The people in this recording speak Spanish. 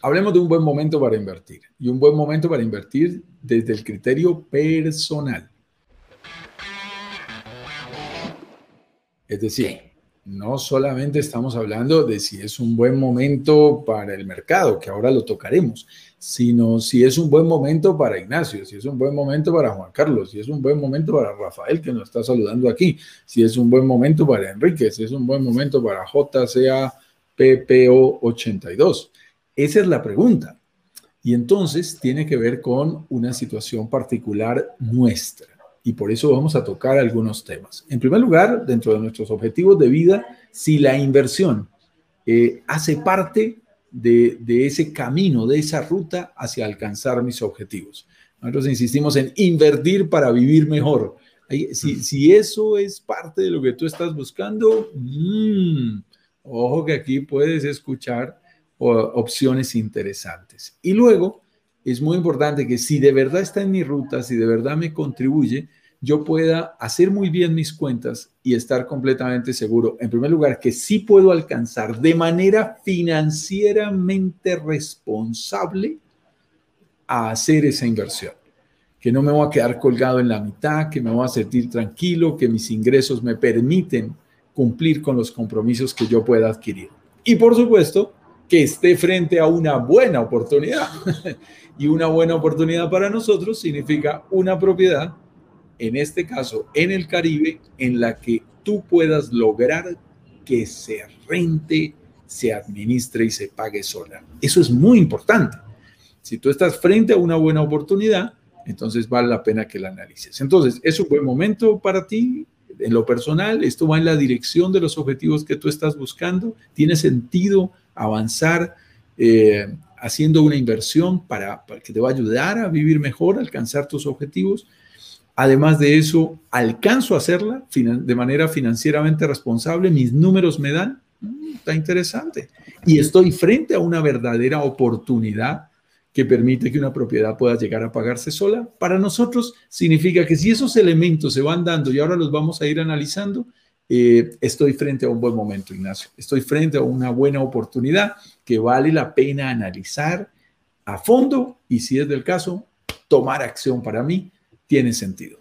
Hablemos de un buen momento para invertir y un buen momento para invertir desde el criterio personal. Es decir, no solamente estamos hablando de si es un buen momento para el mercado, que ahora lo tocaremos, sino si es un buen momento para Ignacio, si es un buen momento para Juan Carlos, si es un buen momento para Rafael, que nos está saludando aquí, si es un buen momento para Enrique, si es un buen momento para JCA PPO 82. Esa es la pregunta. Y entonces tiene que ver con una situación particular nuestra. Y por eso vamos a tocar algunos temas. En primer lugar, dentro de nuestros objetivos de vida, si la inversión eh, hace parte de, ese camino, de esa ruta hacia alcanzar mis objetivos. Nosotros insistimos en invertir para vivir mejor. Si, eso es parte de lo que tú estás buscando, mm, ojo que aquí puedes escuchar opciones interesantes. Y luego, es muy importante que si de verdad está en mi ruta, si de verdad me contribuye, yo pueda hacer muy bien mis cuentas y estar completamente seguro, en primer lugar, que sí puedo alcanzar de manera financieramente responsable a hacer esa inversión. Que no me voy a quedar colgado en la mitad, que me voy a sentir tranquilo, que mis ingresos me permiten cumplir con los compromisos que yo pueda adquirir. Y por supuesto, que esté frente a una buena oportunidad. y una buena oportunidad para nosotros significa una propiedad, en este caso en el Caribe, en la que tú puedas lograr que se rente, se administre y se pague sola. Eso es muy importante. Si tú estás frente a una buena oportunidad, entonces vale la pena que la analices. Entonces, es un buen momento para ti. En lo personal, esto va en la dirección de los objetivos que tú estás buscando. Tiene sentido avanzar eh, haciendo una inversión para, que te va a ayudar a vivir mejor, a alcanzar tus objetivos. Además de eso, alcanzo a hacerla de manera financieramente responsable, mis números me dan, mm, está interesante. Y estoy frente a una verdadera oportunidad que permite que una propiedad pueda llegar a pagarse sola. Para nosotros significa que si esos elementos se van dando y ahora los vamos a ir analizando, eh, estoy frente a un buen momento, Ignacio. Estoy frente a una buena oportunidad que vale la pena analizar a fondo y si es del caso, tomar acción para mí tiene sentido.